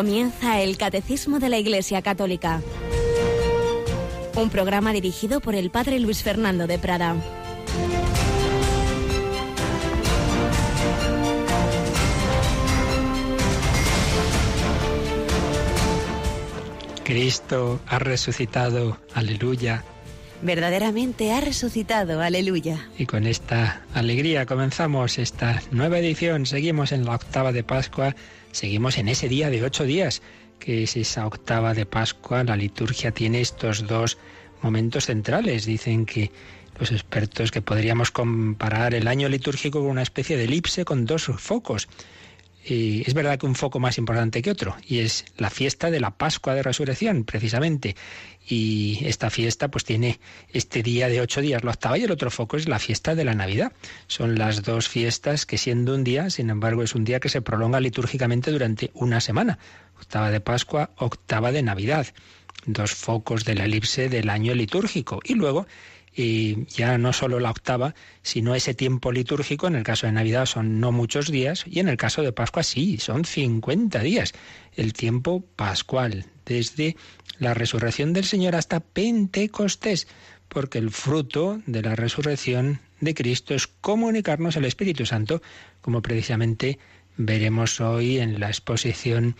Comienza el Catecismo de la Iglesia Católica. Un programa dirigido por el Padre Luis Fernando de Prada. Cristo ha resucitado, aleluya. Verdaderamente ha resucitado, aleluya. Y con esta alegría comenzamos esta nueva edición. Seguimos en la octava de Pascua, seguimos en ese día de ocho días, que es esa octava de Pascua. La liturgia tiene estos dos momentos centrales. Dicen que los expertos que podríamos comparar el año litúrgico con una especie de elipse con dos focos. Es verdad que un foco más importante que otro, y es la fiesta de la Pascua de Resurrección, precisamente. Y esta fiesta pues tiene este día de ocho días, la octava, y el otro foco es la fiesta de la Navidad. Son las dos fiestas que siendo un día, sin embargo, es un día que se prolonga litúrgicamente durante una semana. Octava de Pascua, octava de Navidad. Dos focos de la elipse del año litúrgico. Y luego y ya no solo la octava, sino ese tiempo litúrgico, en el caso de Navidad son no muchos días, y en el caso de Pascua sí, son 50 días, el tiempo pascual, desde la resurrección del Señor hasta Pentecostés, porque el fruto de la resurrección de Cristo es comunicarnos el Espíritu Santo, como precisamente veremos hoy en la exposición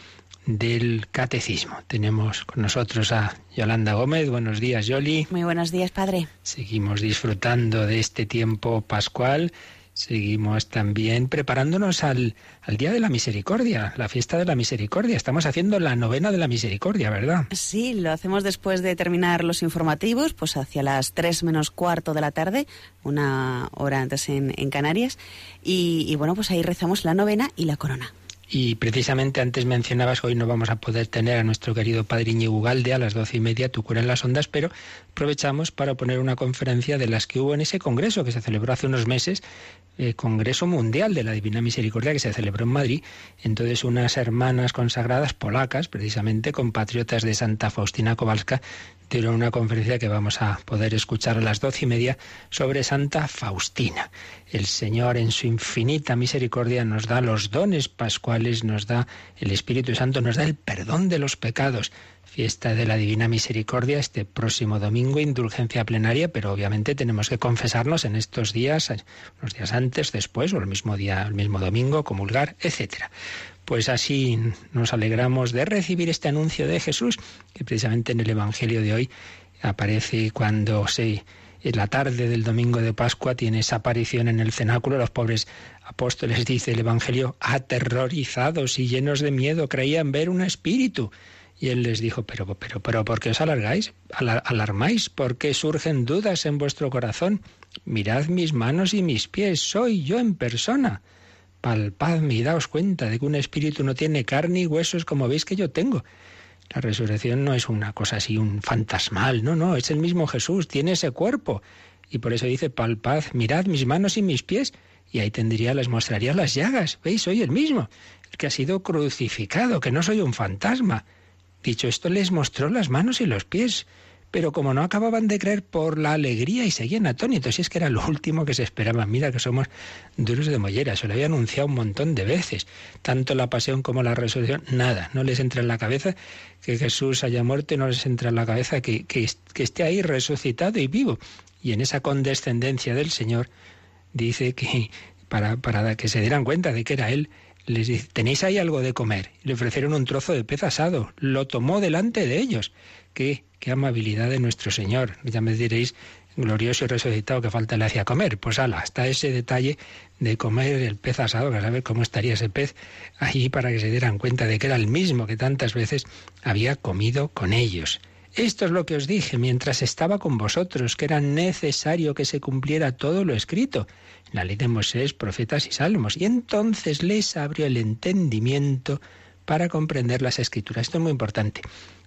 del catecismo. Tenemos con nosotros a Yolanda Gómez. Buenos días, Yoli. Muy buenos días, padre. Seguimos disfrutando de este tiempo pascual. Seguimos también preparándonos al, al, Día de la Misericordia, la fiesta de la Misericordia. Estamos haciendo la novena de la Misericordia, ¿verdad? Sí, lo hacemos después de terminar los informativos, pues hacia las tres menos cuarto de la tarde, una hora antes en, en Canarias. Y, y bueno, pues ahí rezamos la novena y la corona. Y precisamente antes mencionabas, hoy no vamos a poder tener a nuestro querido padre Iñigo Ugalde a las doce y media, tu cura en las ondas, pero aprovechamos para poner una conferencia de las que hubo en ese congreso que se celebró hace unos meses, eh, Congreso Mundial de la Divina Misericordia que se celebró en Madrid. Entonces unas hermanas consagradas polacas, precisamente compatriotas de Santa Faustina Kowalska, dieron una conferencia que vamos a poder escuchar a las doce y media sobre Santa Faustina. El Señor en su infinita misericordia nos da los dones pascuales, nos da el Espíritu Santo, nos da el perdón de los pecados. Fiesta de la Divina Misericordia este próximo domingo, indulgencia plenaria, pero obviamente tenemos que confesarnos en estos días, unos días antes, después, o el mismo día, el mismo domingo, comulgar, etcétera. Pues así nos alegramos de recibir este anuncio de Jesús, que precisamente en el Evangelio de hoy aparece cuando se en la tarde del domingo de Pascua tiene esa aparición en el cenáculo. Los pobres apóstoles, dice el Evangelio, aterrorizados y llenos de miedo, creían ver un espíritu. Y él les dijo, pero, pero, pero, ¿por qué os alargáis? ¿Alarmáis? ¿Por qué surgen dudas en vuestro corazón? Mirad mis manos y mis pies, soy yo en persona palpadme y daos cuenta de que un espíritu no tiene carne y huesos como veis que yo tengo. La resurrección no es una cosa así, un fantasmal, no, no, es el mismo Jesús, tiene ese cuerpo. Y por eso dice, palpad, mirad mis manos y mis pies, y ahí tendría, les mostraría las llagas. ¿Veis? Soy el mismo, el que ha sido crucificado, que no soy un fantasma. Dicho esto, les mostró las manos y los pies pero como no acababan de creer por la alegría y seguían atónitos, y es que era lo último que se esperaba. Mira que somos duros de mollera, se lo había anunciado un montón de veces. Tanto la pasión como la resurrección, nada, no les entra en la cabeza que Jesús haya muerto, no les entra en la cabeza que, que, que esté ahí resucitado y vivo. Y en esa condescendencia del Señor dice que para, para que se dieran cuenta de que era Él, les dice, ¿tenéis ahí algo de comer? Le ofrecieron un trozo de pez asado, lo tomó delante de ellos. Qué, amabilidad de nuestro Señor. Ya me diréis, glorioso y resucitado, que falta le hacía comer. Pues ala, hasta ese detalle de comer el pez asado, a saber cómo estaría ese pez ahí para que se dieran cuenta de que era el mismo que tantas veces había comido con ellos. Esto es lo que os dije mientras estaba con vosotros, que era necesario que se cumpliera todo lo escrito en la ley de Moisés, profetas y salmos. Y entonces les abrió el entendimiento para comprender las escrituras. Esto es muy importante.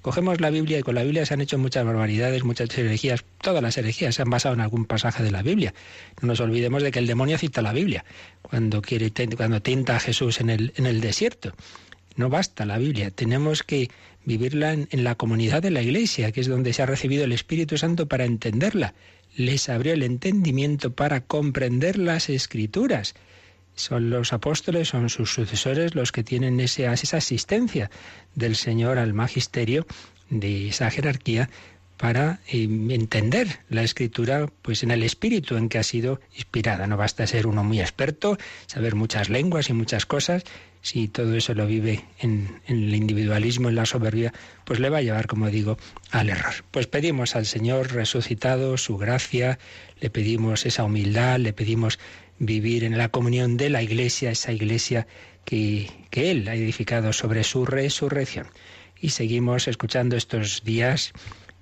Cogemos la Biblia y con la Biblia se han hecho muchas barbaridades, muchas herejías. Todas las herejías se han basado en algún pasaje de la Biblia. No nos olvidemos de que el demonio cita la Biblia cuando quiere cuando tenta a Jesús en el, en el desierto. No basta la Biblia, tenemos que vivirla en la comunidad de la Iglesia, que es donde se ha recibido el Espíritu Santo para entenderla. Les abrió el entendimiento para comprender las Escrituras. Son los apóstoles, son sus sucesores los que tienen esa asistencia del Señor al magisterio de esa jerarquía para eh, entender la escritura pues en el espíritu en que ha sido inspirada. No basta ser uno muy experto, saber muchas lenguas y muchas cosas, si todo eso lo vive en, el individualismo, en la soberbia, pues le va a llevar, como digo, al error. Pues pedimos al Señor resucitado su gracia, le pedimos esa humildad, le pedimos vivir en la comunión de la Iglesia, esa Iglesia que, que Él ha edificado sobre su resurrección. Y seguimos escuchando estos días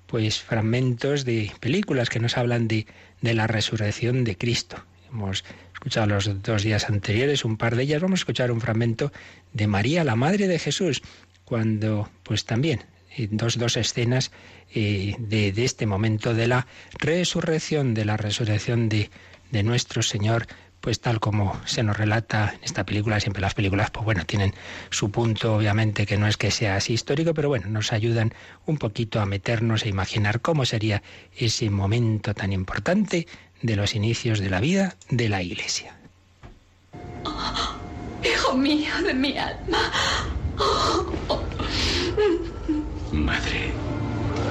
pues fragmentos de películas que nos hablan de, de la resurrección de Cristo. Hemos escuchado los dos días anteriores un par de ellas. Vamos a escuchar un fragmento de María, la Madre de Jesús, cuando pues también dos, dos escenas eh, de, de, este momento de la resurrección, de la resurrección de, de nuestro Señor, pues tal como se nos relata en esta película, siempre las películas, pues bueno, tienen su punto, obviamente, que no es que sea así histórico, pero bueno, nos ayudan un poquito a meternos e imaginar cómo sería ese momento tan importante de los inicios de la vida de la Iglesia. Oh, hijo mío de mi alma. Oh. Madre,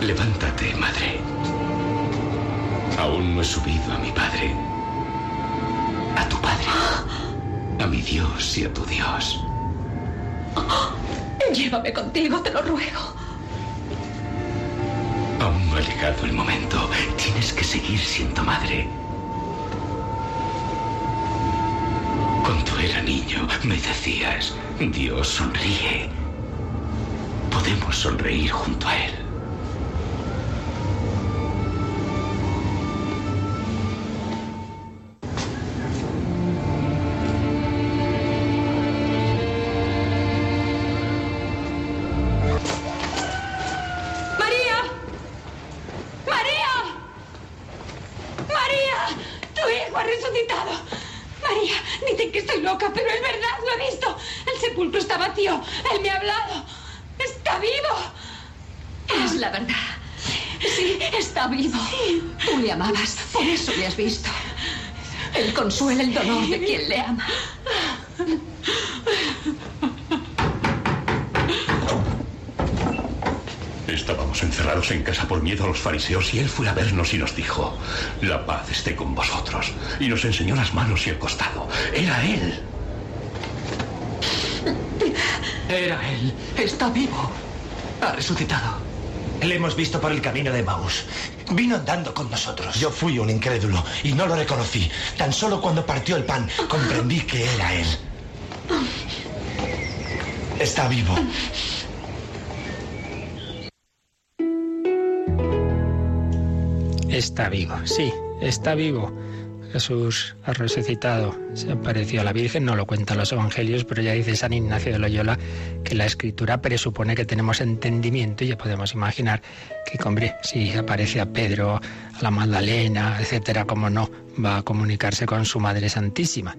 levántate, madre. Aún no he subido a mi padre a tu Padre, a mi Dios y a tu Dios. Llévame contigo, te lo ruego. Aún no ha llegado el momento. Tienes que seguir siendo madre. Cuando era niño me decías, Dios sonríe. Podemos sonreír junto a Él. Los fariseos y él fue a vernos y nos dijo, la paz esté con vosotros. Y nos enseñó las manos y el costado. Era él. Era él. Está vivo. Ha resucitado. Le hemos visto por el camino de Maús. Vino andando con nosotros. Yo fui un incrédulo y no lo reconocí. Tan solo cuando partió el pan comprendí que era él. Está vivo. Está vivo, sí, está vivo. Jesús ha resucitado, se apareció a la Virgen, no lo cuentan los evangelios, pero ya dice San Ignacio de Loyola que la escritura presupone que tenemos entendimiento y ya podemos imaginar que, hombre, si aparece a Pedro, a la Magdalena, etcétera, como no, va a comunicarse con su Madre Santísima.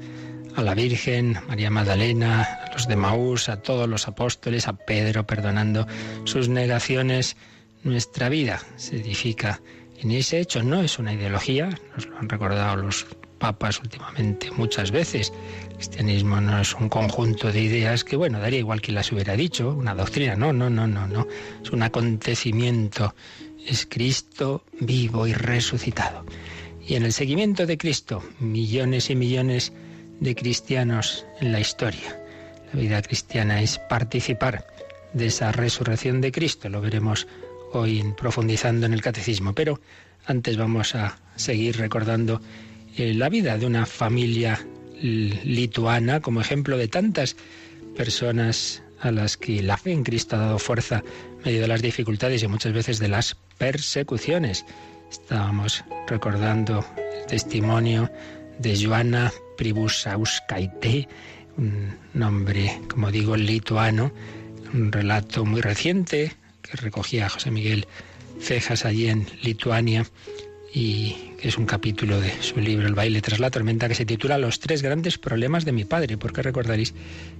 A la Virgen, María Magdalena, a los de Maús, a todos los apóstoles, a Pedro, perdonando sus negaciones, nuestra vida se edifica en ese hecho no es una ideología, nos lo han recordado los papas últimamente muchas veces. El cristianismo no es un conjunto de ideas que, bueno, daría igual que las hubiera dicho, una doctrina, no, no, no, no, no. Es un acontecimiento, es Cristo vivo y resucitado. Y en el seguimiento de Cristo, millones y millones de cristianos en la historia. La vida cristiana es participar de esa resurrección de Cristo, lo veremos hoy profundizando en el catecismo, pero antes vamos a seguir recordando eh, la vida de una familia lituana como ejemplo de tantas personas a las que la fe en Cristo ha dado fuerza en medio de las dificultades y muchas veces de las persecuciones. Estábamos recordando el testimonio de Joana Pribusauskaite, un nombre, como digo, lituano, un relato muy reciente que recogía José Miguel Cejas allí en Lituania y que es un capítulo de su libro El baile tras la tormenta que se titula Los tres grandes problemas de mi padre, porque recordaréis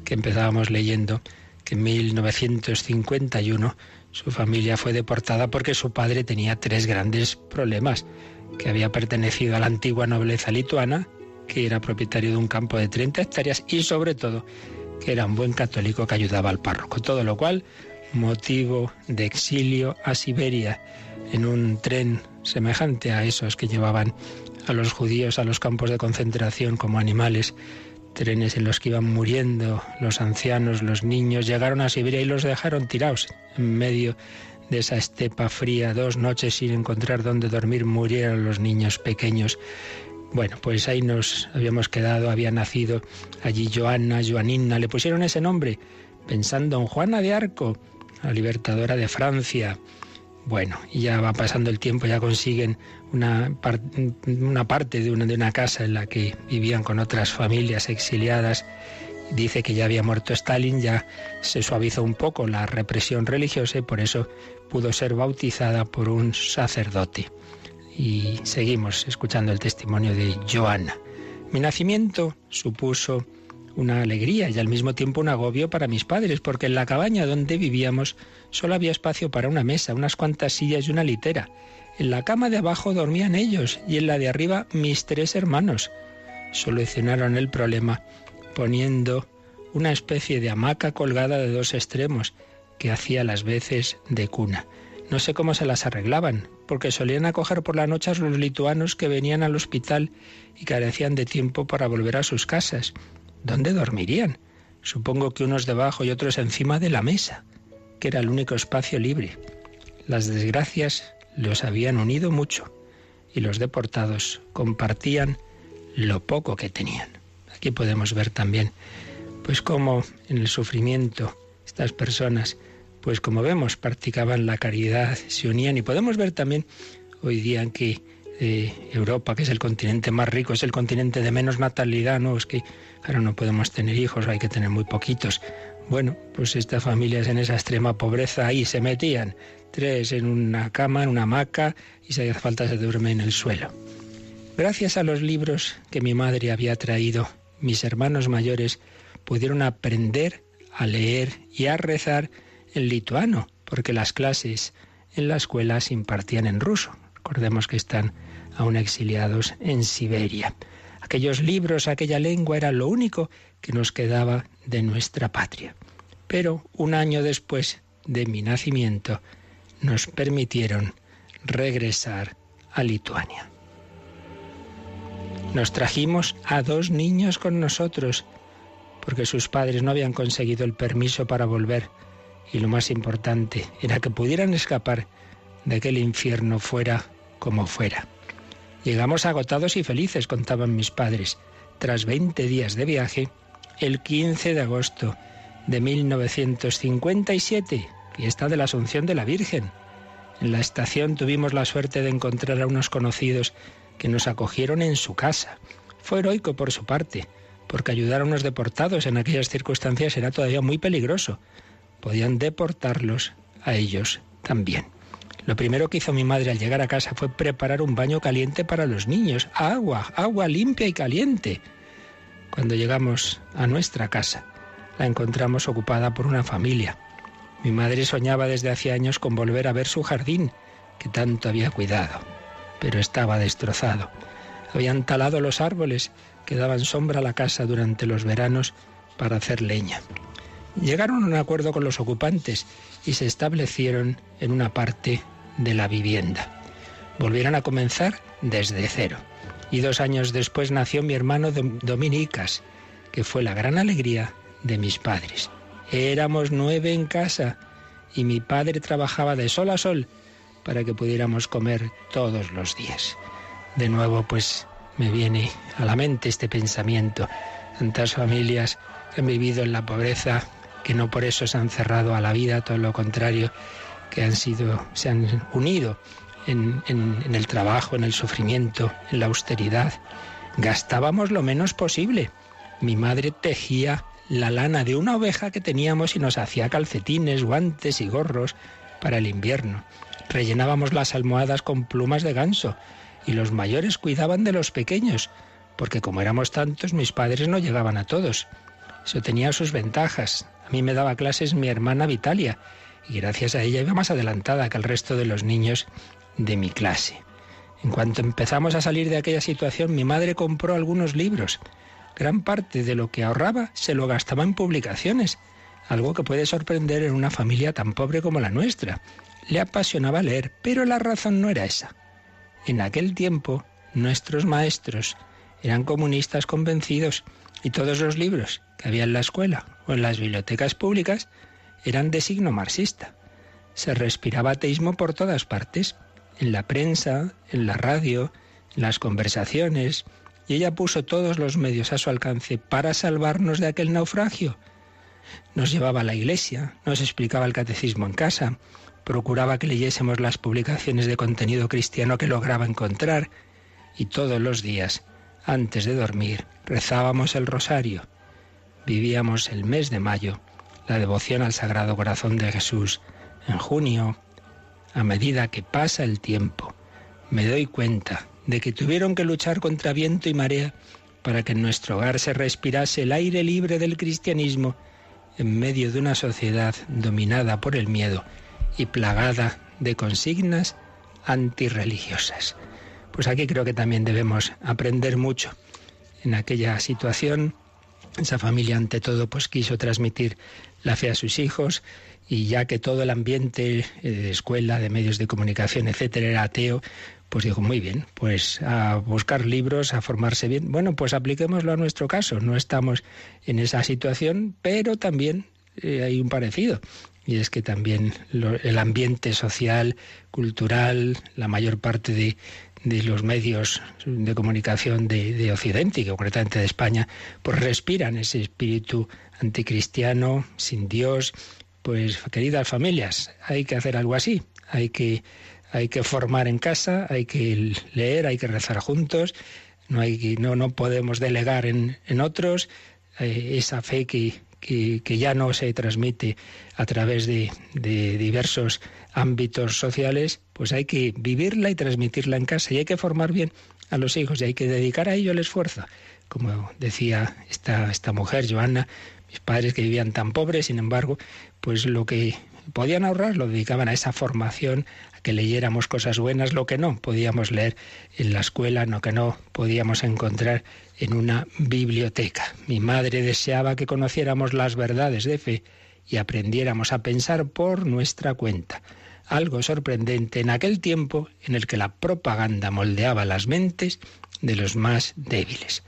que empezábamos leyendo que en 1951 su familia fue deportada porque su padre tenía tres grandes problemas, que había pertenecido a la antigua nobleza lituana, que era propietario de un campo de 30 hectáreas y sobre todo que era un buen católico que ayudaba al párroco. Todo lo cual motivo de exilio a Siberia en un tren semejante a esos que llevaban a los judíos a los campos de concentración como animales, trenes en los que iban muriendo los ancianos, los niños, llegaron a Siberia y los dejaron tirados en medio de esa estepa fría, dos noches sin encontrar dónde dormir, murieron los niños pequeños. Bueno, pues ahí nos habíamos quedado, había nacido allí Joana, Joanina, le pusieron ese nombre, pensando en Juana de Arco, la libertadora de Francia. Bueno, y ya va pasando el tiempo, ya consiguen una, parte de una, de una casa en la que vivían con otras familias exiliadas. Dice que ya había muerto Stalin, ya se suavizó un poco la represión religiosa y por eso pudo ser bautizada por un sacerdote. Y seguimos escuchando el testimonio de Joana. Mi nacimiento supuso una alegría y al mismo tiempo un agobio para mis padres, porque en la cabaña donde vivíamos solo había espacio para una mesa, unas cuantas sillas y una litera. En la cama de abajo dormían ellos y en la de arriba mis tres hermanos. Solucionaron el problema poniendo una especie de hamaca colgada de dos extremos que hacía las veces de cuna. No sé cómo se las arreglaban, porque solían acoger por la noche a los lituanos que venían al hospital y carecían de tiempo para volver a sus casas. ¿Dónde dormirían? Supongo que unos debajo y otros encima de la mesa, que era el único espacio libre. Las desgracias los habían unido mucho y los deportados compartían lo poco que tenían. Aquí podemos ver también, pues cómo en el sufrimiento estas personas, pues como vemos, practicaban la caridad, se unían y podemos ver también hoy día en que Europa, que es el continente más rico, es el continente de menos natalidad, ¿no? Es que, claro, no podemos tener hijos, hay que tener muy poquitos. Bueno, pues estas familias en esa extrema pobreza ahí se metían, tres en una cama, en una hamaca, y si hace falta se duerme en el suelo. Gracias a los libros que mi madre había traído, mis hermanos mayores pudieron aprender a leer y a rezar en lituano, porque las clases en la escuela se impartían en ruso. Recordemos que están aún exiliados en Siberia. Aquellos libros, aquella lengua era lo único que nos quedaba de nuestra patria. Pero un año después de mi nacimiento nos permitieron regresar a Lituania. Nos trajimos a dos niños con nosotros porque sus padres no habían conseguido el permiso para volver y lo más importante era que pudieran escapar de aquel infierno fuera como fuera. Llegamos agotados y felices, contaban mis padres, tras 20 días de viaje, el 15 de agosto de 1957, fiesta de la Asunción de la Virgen. En la estación tuvimos la suerte de encontrar a unos conocidos que nos acogieron en su casa. Fue heroico por su parte, porque ayudar a unos deportados en aquellas circunstancias era todavía muy peligroso. Podían deportarlos a ellos también. Lo primero que hizo mi madre al llegar a casa fue preparar un baño caliente para los niños. Agua, agua limpia y caliente. Cuando llegamos a nuestra casa, la encontramos ocupada por una familia. Mi madre soñaba desde hace años con volver a ver su jardín, que tanto había cuidado, pero estaba destrozado. Habían talado los árboles que daban sombra a la casa durante los veranos para hacer leña. Llegaron a un acuerdo con los ocupantes y se establecieron en una parte de la vivienda. Volvieron a comenzar desde cero. Y dos años después nació mi hermano Dominicas, que fue la gran alegría de mis padres. Éramos nueve en casa y mi padre trabajaba de sol a sol para que pudiéramos comer todos los días. De nuevo, pues me viene a la mente este pensamiento. Tantas familias que han vivido en la pobreza, que no por eso se han cerrado a la vida, todo lo contrario, que han sido, se han unido en, en, el trabajo, en el sufrimiento, en la austeridad. Gastábamos lo menos posible. Mi madre tejía la lana de una oveja que teníamos y nos hacía calcetines, guantes y gorros para el invierno. Rellenábamos las almohadas con plumas de ganso y los mayores cuidaban de los pequeños, porque como éramos tantos, mis padres no llegaban a todos. Eso tenía sus ventajas. A mí me daba clases mi hermana Vitalia, y gracias a ella iba más adelantada que el resto de los niños de mi clase. En cuanto empezamos a salir de aquella situación, mi madre compró algunos libros. Gran parte de lo que ahorraba se lo gastaba en publicaciones, algo que puede sorprender en una familia tan pobre como la nuestra. Le apasionaba leer, pero la razón no era esa. En aquel tiempo, nuestros maestros eran comunistas convencidos y todos los libros que había en la escuela o en las bibliotecas públicas eran de signo marxista. Se respiraba ateísmo por todas partes, en la prensa, en la radio, en las conversaciones, y ella puso todos los medios a su alcance para salvarnos de aquel naufragio. Nos llevaba a la iglesia, nos explicaba el catecismo en casa, procuraba que leyésemos las publicaciones de contenido cristiano que lograba encontrar, y todos los días, antes de dormir, rezábamos el rosario. Vivíamos el mes de mayo, la devoción al Sagrado Corazón de Jesús. En junio, a medida que pasa el tiempo, me doy cuenta de que tuvieron que luchar contra viento y marea para que en nuestro hogar se respirase el aire libre del cristianismo en medio de una sociedad dominada por el miedo y plagada de consignas antirreligiosas. Pues aquí creo que también debemos aprender mucho. En aquella situación, esa familia ante todo pues quiso transmitir la fe a sus hijos y ya que todo el ambiente eh, de escuela, de medios de comunicación, etcétera, era ateo, pues dijo, muy bien, pues a buscar libros, a formarse bien. Bueno, pues apliquémoslo a nuestro caso. No estamos en esa situación, pero también eh, hay un parecido. Y es que también el ambiente social, cultural, la mayor parte de, los medios de comunicación de, de, Occidente y concretamente de España, pues respiran ese espíritu anticristiano, sin Dios. Pues queridas familias, hay que hacer algo así. Hay que hay que formar en casa, hay que leer, hay que rezar juntos, no, hay, no, no podemos delegar en, en otros eh, esa fe que, que, que, ya no se transmite a través de, de diversos ámbitos sociales, pues hay que vivirla y transmitirla en casa y hay que formar bien a los hijos y hay que dedicar a ello el esfuerzo. Como decía esta, esta mujer, Joana, mis padres que vivían tan pobres, sin embargo, pues lo que podían ahorrar lo dedicaban a esa formación, que leyéramos cosas buenas, lo que no podíamos leer en la escuela, lo que no podíamos encontrar en una biblioteca. Mi madre deseaba que conociéramos las verdades de fe y aprendiéramos a pensar por nuestra cuenta. Algo sorprendente en aquel tiempo en el que la propaganda moldeaba las mentes de los más débiles.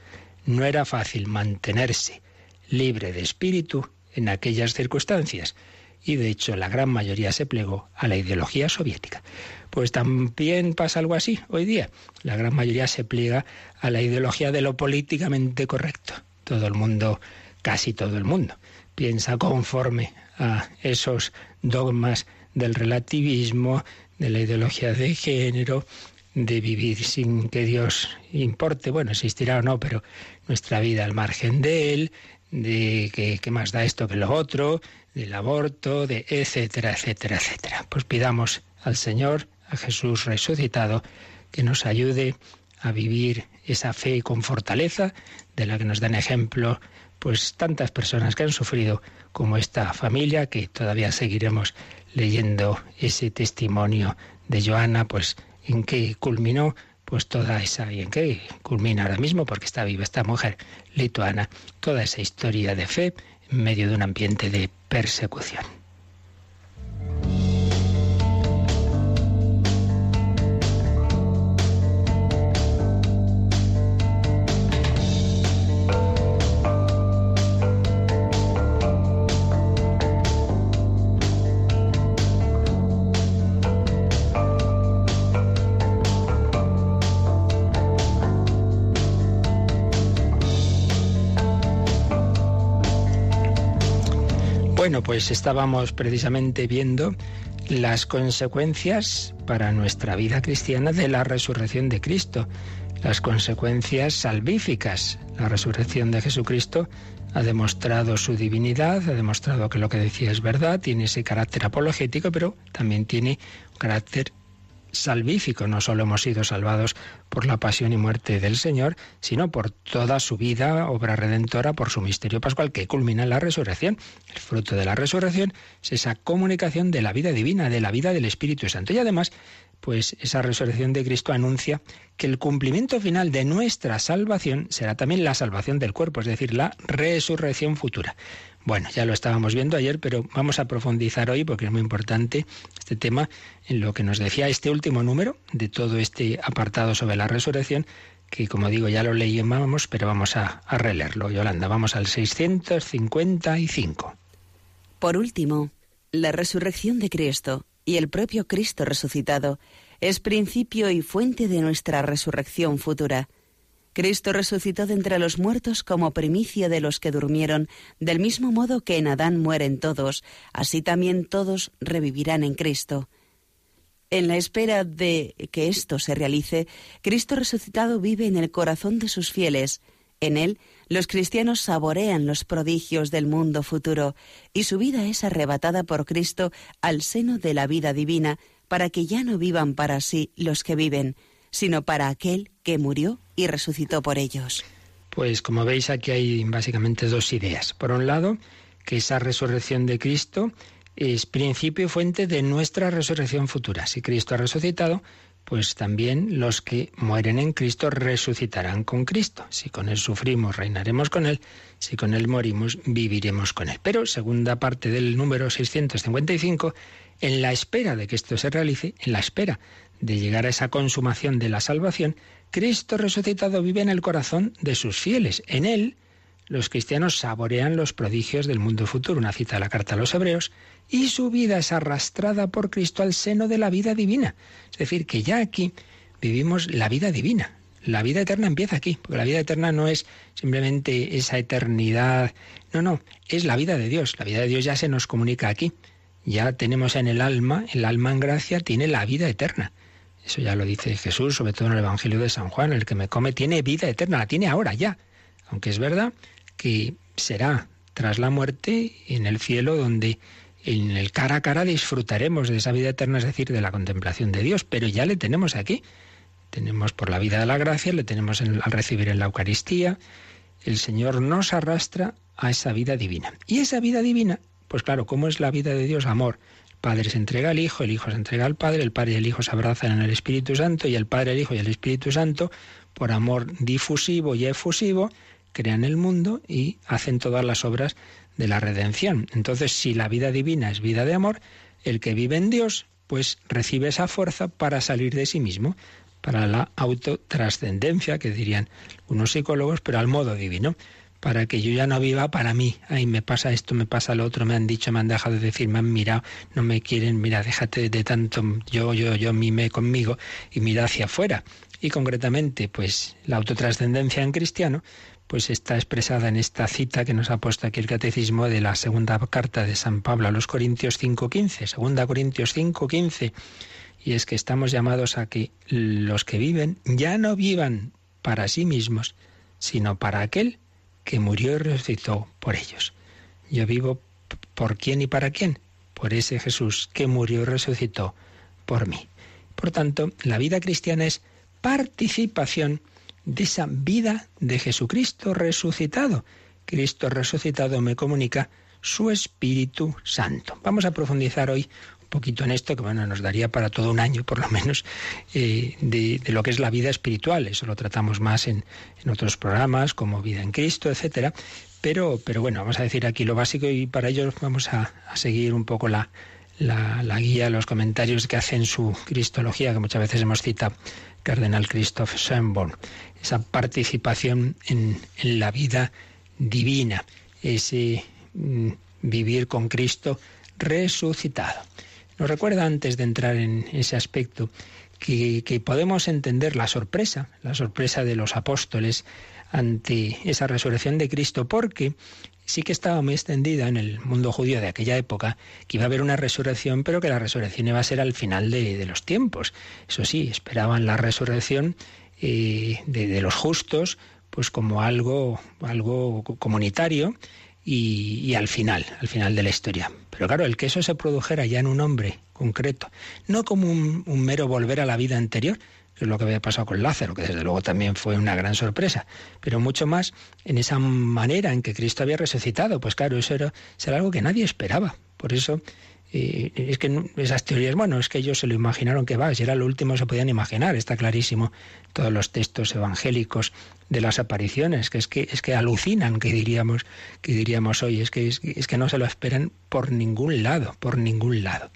No era fácil mantenerse libre de espíritu en aquellas circunstancias y de hecho la gran mayoría se plegó a la ideología soviética. Pues también pasa algo así hoy día. La gran mayoría se pliega a la ideología de lo políticamente correcto. Todo el mundo, casi todo el mundo, piensa conforme a esos dogmas del relativismo, de la ideología de género, de vivir sin que Dios importe, bueno, existirá o no, pero nuestra vida al margen de Él, de que, más da esto que lo otro, del aborto, de etcétera, etcétera, etcétera. Pues pidamos al Señor, a Jesús resucitado, que nos ayude a vivir esa fe con fortaleza de la que nos dan ejemplo pues tantas personas que han sufrido como esta familia que todavía seguiremos leyendo ese testimonio de Joana pues en que culminó pues toda esa y en que culmina ahora mismo porque está viva esta mujer lituana. Toda esa historia de fe en medio de un ambiente de persecución. Bueno, pues estábamos precisamente viendo las consecuencias para nuestra vida cristiana de la resurrección de Cristo, las consecuencias salvíficas. La resurrección de Jesucristo ha demostrado su divinidad, ha demostrado que lo que decía es verdad, tiene ese carácter apologético, pero también tiene un carácter salvífico. No solo hemos sido salvados por la pasión y muerte del Señor, sino por toda su vida, obra redentora, por su misterio pascual que culmina en la resurrección. El fruto de la resurrección es esa comunicación de la vida divina, de la vida del Espíritu Santo. Y además, pues esa resurrección de Cristo anuncia que el cumplimiento final de nuestra salvación será también la salvación del cuerpo, es decir, la resurrección futura. Bueno, ya lo estábamos viendo ayer, pero vamos a profundizar hoy porque es muy importante este tema en lo que nos decía este último número de todo este apartado sobre la resurrección, que como digo ya lo leíamos, pero vamos a, a releerlo. Yolanda, vamos al 655. Por último, la resurrección de Cristo y el propio Cristo resucitado es principio y fuente de nuestra resurrección futura Cristo resucitó de entre los muertos como primicia de los que durmieron, del mismo modo que en Adán mueren todos, así también todos revivirán en Cristo. En la espera de que esto se realice, Cristo resucitado vive en el corazón de sus fieles. En él, los cristianos saborean los prodigios del mundo futuro, y su vida es arrebatada por Cristo al seno de la vida divina, para que ya no vivan para sí los que viven, sino para aquel que murió y resucitó por ellos. Pues como veis aquí hay básicamente dos ideas. Por un lado, que esa resurrección de Cristo es principio y fuente de nuestra resurrección futura. Si Cristo ha resucitado, pues también los que mueren en Cristo resucitarán con Cristo. Si con Él sufrimos, reinaremos con Él. Si con Él morimos, viviremos con Él. Pero, segunda parte del número 655, en la espera de que esto se realice, en la espera de llegar a esa consumación de la salvación, Cristo resucitado vive en el corazón de sus fieles. En Él, los cristianos saborean los prodigios del mundo futuro, una cita de la carta a los hebreos, y su vida es arrastrada por Cristo al seno de la vida divina. Es decir, que ya aquí vivimos la vida divina. La vida eterna empieza aquí, porque la vida eterna no es simplemente esa eternidad, no, no, es la vida de Dios. La vida de Dios ya se nos comunica aquí. Ya tenemos en el alma, el alma en gracia tiene la vida eterna. Eso ya lo dice Jesús, sobre todo en el Evangelio de San Juan, el que me come tiene vida eterna, la tiene ahora ya. Aunque es verdad que será tras la muerte en el cielo donde en el cara a cara disfrutaremos de esa vida eterna, es decir, de la contemplación de Dios, pero ya le tenemos aquí. Tenemos por la vida de la gracia, le tenemos al recibir en la Eucaristía. El Señor nos arrastra a esa vida divina. Y esa vida divina, pues claro, ¿cómo es la vida de Dios? Amor. Padre se entrega al Hijo, el Hijo se entrega al Padre, el Padre y el Hijo se abrazan en el Espíritu Santo y el Padre, el Hijo y el Espíritu Santo, por amor difusivo y efusivo, crean el mundo y hacen todas las obras de la redención. Entonces, si la vida divina es vida de amor, el que vive en Dios, pues recibe esa fuerza para salir de sí mismo, para la autotrascendencia, que dirían unos psicólogos, pero al modo divino para que yo ya no viva para mí. Ay, me pasa esto, me pasa lo otro, me han dicho, me han dejado de decir, me han mirado, no me quieren, mira, déjate de tanto yo, yo, yo, mime conmigo y mira hacia afuera. Y concretamente, pues la autotrascendencia en cristiano, pues está expresada en esta cita que nos ha puesto aquí el catecismo de la segunda carta de San Pablo a los Corintios 5.15, segunda Corintios 5.15, y es que estamos llamados a que los que viven ya no vivan para sí mismos, sino para aquel que murió y resucitó por ellos. Yo vivo por quién y para quién? Por ese Jesús que murió y resucitó por mí. Por tanto, la vida cristiana es participación de esa vida de Jesucristo resucitado. Cristo resucitado me comunica su Espíritu Santo. Vamos a profundizar hoy poquito en esto, que bueno, nos daría para todo un año por lo menos, eh, de, lo que es la vida espiritual. Eso lo tratamos más en, otros programas, como Vida en Cristo, etcétera. Pero, pero bueno, vamos a decir aquí lo básico y para ello vamos a, seguir un poco la, la, guía, los comentarios que hacen su Cristología, que muchas veces hemos citado Cardenal Christoph Schönborn. Esa participación en, en la vida divina, ese mm, vivir con Cristo resucitado. Nos recuerda antes de entrar en ese aspecto que, podemos entender la sorpresa, la sorpresa de los apóstoles ante esa resurrección de Cristo, porque sí que estaba muy extendida en el mundo judío de aquella época que iba a haber una resurrección, pero que la resurrección iba a ser al final de, los tiempos. Eso sí, esperaban la resurrección eh, de, de, los justos, pues como algo, algo comunitario y, al final, al final de la historia. Pero claro, el que eso se produjera ya en un hombre concreto, no como un, mero volver a la vida anterior, que es lo que había pasado con Lázaro, que desde luego también fue una gran sorpresa, pero mucho más en esa manera en que Cristo había resucitado. Pues claro, eso era, algo que nadie esperaba. Por eso eh, es que esas teorías, bueno, es que ellos se lo imaginaron que va, si era lo último se podían imaginar, está clarísimo todos los textos evangélicos de las apariciones, que es que es que alucinan, que diríamos, que diríamos hoy, es que es, que no se lo esperan por ningún lado, por ningún lado.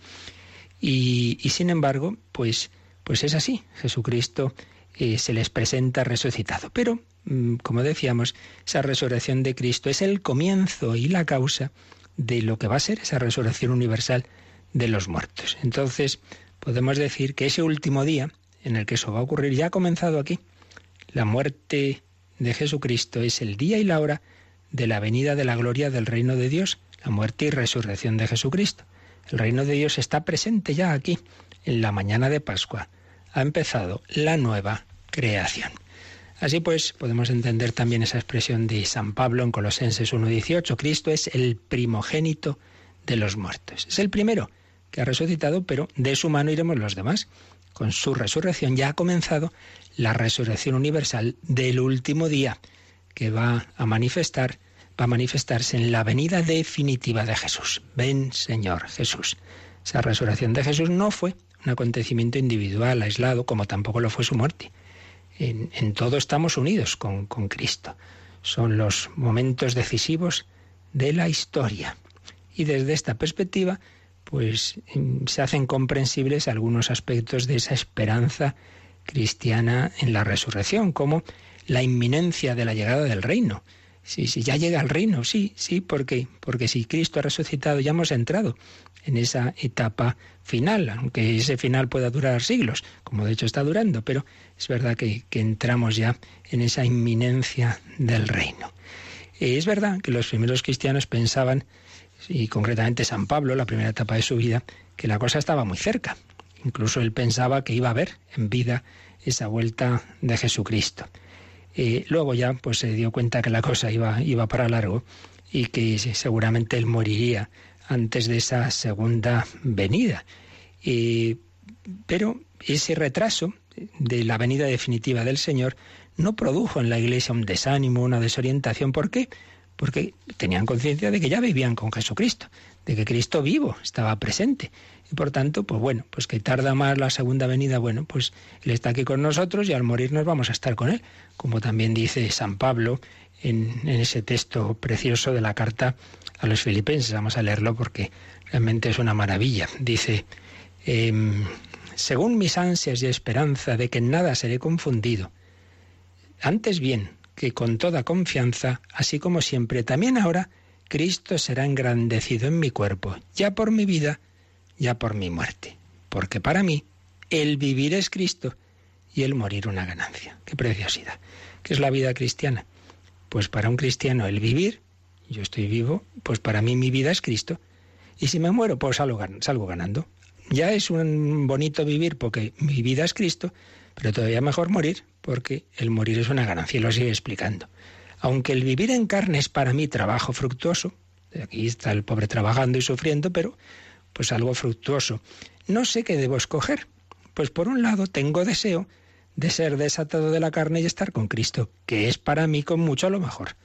Y, y sin embargo, pues pues es así, Jesucristo eh, se les presenta resucitado. Pero, mm, como decíamos, esa resurrección de Cristo es el comienzo y la causa de lo que va a ser esa resurrección universal de los muertos. Entonces, podemos decir que ese último día en el que eso va a ocurrir ya ha comenzado aquí. La muerte de Jesucristo es el día y la hora de la venida de la gloria del reino de Dios, la muerte y resurrección de Jesucristo. El reino de Dios está presente ya aquí, en la mañana de Pascua ha empezado la nueva creación. Así pues, podemos entender también esa expresión de San Pablo en Colosenses 1.18. Cristo es el primogénito de los muertos. Es el primero que ha resucitado, pero de su mano iremos los demás. Con su resurrección ya ha comenzado la resurrección universal del último día, que va a manifestar, va a manifestarse en la venida definitiva de Jesús. Ven, Señor Jesús. Esa resurrección de Jesús no fue un acontecimiento individual, aislado, como tampoco lo fue su muerte. En, todo estamos unidos con, con Cristo. Son los momentos decisivos de la historia. Y desde esta perspectiva, pues em, se hacen comprensibles algunos aspectos de esa esperanza cristiana en la resurrección, como la inminencia de la llegada del reino. Sí, sí, ya llega el reino, sí, sí. Porque si Cristo ha resucitado, ya hemos entrado en esa etapa final, aunque ese final pueda durar siglos, como de hecho está durando, pero es verdad que, entramos ya en esa inminencia del reino. Es verdad que los primeros cristianos pensaban, y concretamente San Pablo, la primera etapa de su vida, que la cosa estaba muy cerca. Incluso él pensaba que iba a ver en vida esa vuelta de Jesucristo. Eh, luego ya pues se dio cuenta que la cosa iba, iba para largo y que seguramente él moriría antes de esa segunda venida. pero ese retraso de la venida definitiva del Señor no produjo en la Iglesia un desánimo, una desorientación. ¿Por qué? Porque tenían conciencia de que ya vivían con Jesucristo, de que Cristo vivo estaba presente. Y por tanto, pues bueno, pues que tarda más la segunda venida, bueno, pues Él está aquí con nosotros y al morir nos vamos a estar con Él, como también dice San Pablo en, ese texto precioso de la carta a los filipenses. Vamos a leerlo porque realmente es una maravilla. Dice, em, según mis ansias y esperanza de que en nada seré confundido, antes bien que con toda confianza, así como siempre, también ahora, Cristo será engrandecido en mi cuerpo, ya por mi vida, ya por mi muerte. Porque para mí, el vivir es Cristo y el morir una ganancia. Qué preciosidad. ¿Qué es la vida cristiana? Pues para un cristiano el vivir yo estoy vivo, pues para mí mi vida es Cristo. Y si me muero, pues salgo, salgo ganando. Ya es un bonito vivir porque mi vida es Cristo, pero todavía mejor morir porque el morir es una ganancia y lo sigue explicando. Aunque el vivir en carne es para mí trabajo fructuoso, aquí está el pobre trabajando y sufriendo, pero pues algo fructuoso. No sé qué debo escoger. Pues por un lado tengo deseo de ser desatado de la carne y estar con Cristo, que es para mí con mucho lo mejor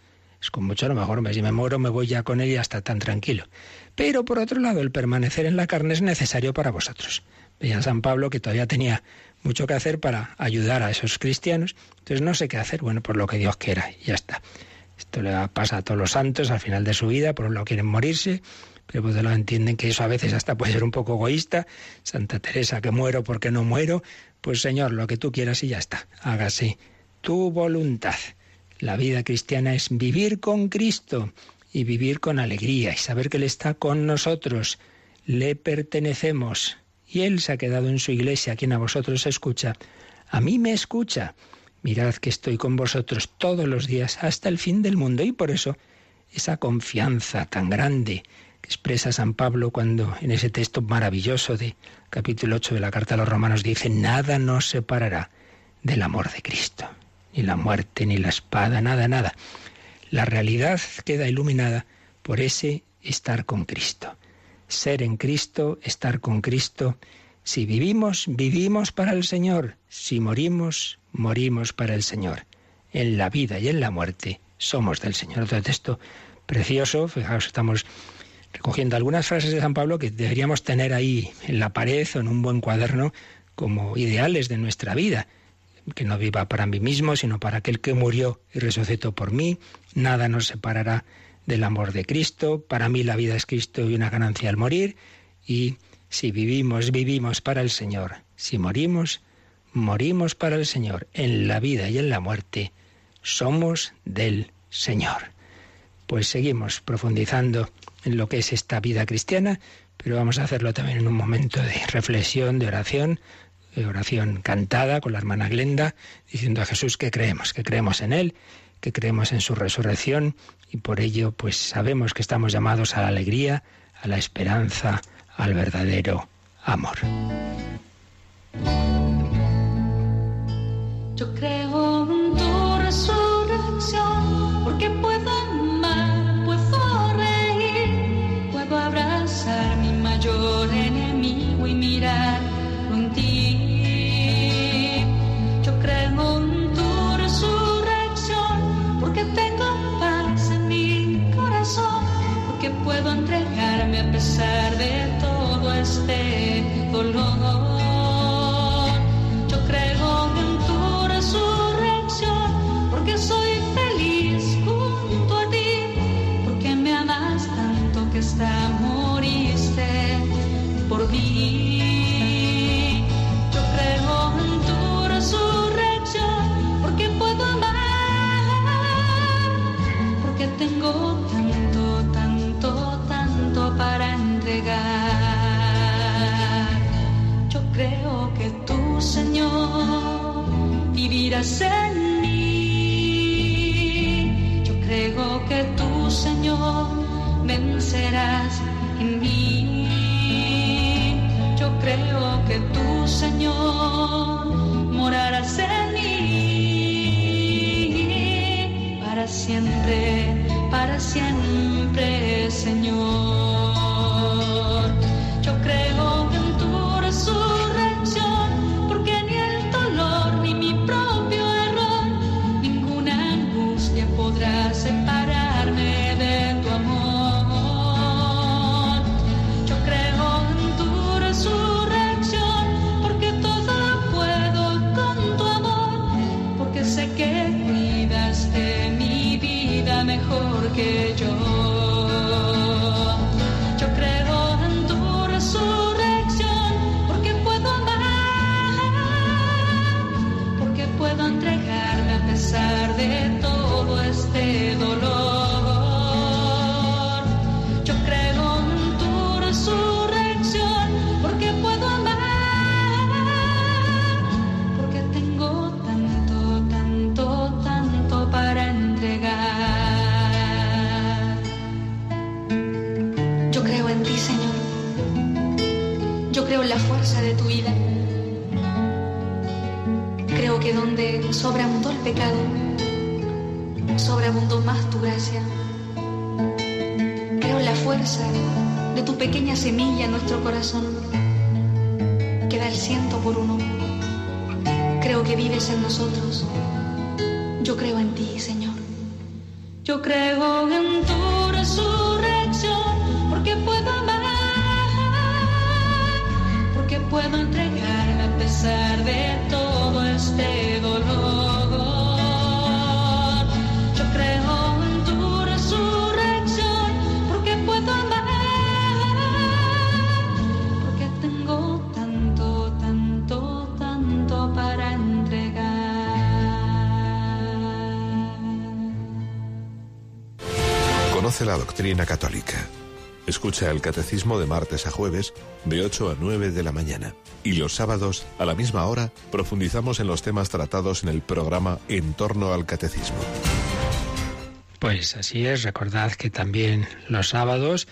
es con mucho a lo mejor, si me muero me voy ya con él y hasta tan tranquilo. Pero por otro lado, el permanecer en la carne es necesario para vosotros. Veía San Pablo que todavía tenía mucho que hacer para ayudar a esos cristianos. Entonces no sé qué hacer, bueno, por lo que Dios quiera, y ya está. Esto le pasa a todos los santos al final de su vida, por un lado quieren morirse, pero por otro lado entienden que eso a veces hasta puede ser un poco egoísta. Santa Teresa, que muero porque no muero, pues Señor, lo que tú quieras y ya está, hágase tu voluntad. La vida cristiana es vivir con Cristo y vivir con alegría y saber que Él está con nosotros, le pertenecemos y Él se ha quedado en su iglesia, quien a vosotros escucha. A mí me escucha. Mirad que estoy con vosotros todos los días hasta el fin del mundo y por eso esa confianza tan grande que expresa San Pablo cuando en ese texto maravilloso de capítulo 8 de la carta a los romanos dice, nada nos separará del amor de Cristo ni la muerte, ni la espada, nada, nada. La realidad queda iluminada por ese estar con Cristo. Ser en Cristo, estar con Cristo. Si vivimos, vivimos para el Señor. Si morimos, morimos para el Señor. En la vida y en la muerte somos del Señor. Otro texto precioso, fijaos, estamos recogiendo algunas frases de San Pablo que deberíamos tener ahí en la pared o en un buen cuaderno como ideales de nuestra vida. Que no viva para mí mismo, sino para aquel que murió y resucitó por mí. Nada nos separará del amor de Cristo. Para mí la vida es Cristo y una ganancia al morir. Y si vivimos, vivimos para el Señor. Si morimos, morimos para el Señor. En la vida y en la muerte somos del Señor. Pues seguimos profundizando en lo que es esta vida cristiana, pero vamos a hacerlo también en un momento de reflexión, de oración, de oración cantada con la hermana Glenda, diciendo a Jesús que creemos, que creemos en Él, que creemos en su resurrección y por ello pues sabemos que estamos llamados a la alegría, a la esperanza, al verdadero amor. Yo creo en resurrección porque puedo porque puedo entregarme a pesar de todo este dolor. En mí. Yo creo que tú, Señor, vencerás en mí. Yo creo que tú, Señor, morarás en mí. Para siempre, para siempre, Señor. Yo creo católica. Escucha el catecismo de martes a jueves de 8 a 9 de la mañana. Y los sábados, a la misma hora, profundizamos en los temas tratados en el programa En torno al catecismo. Pues así es, recordad que también los sábados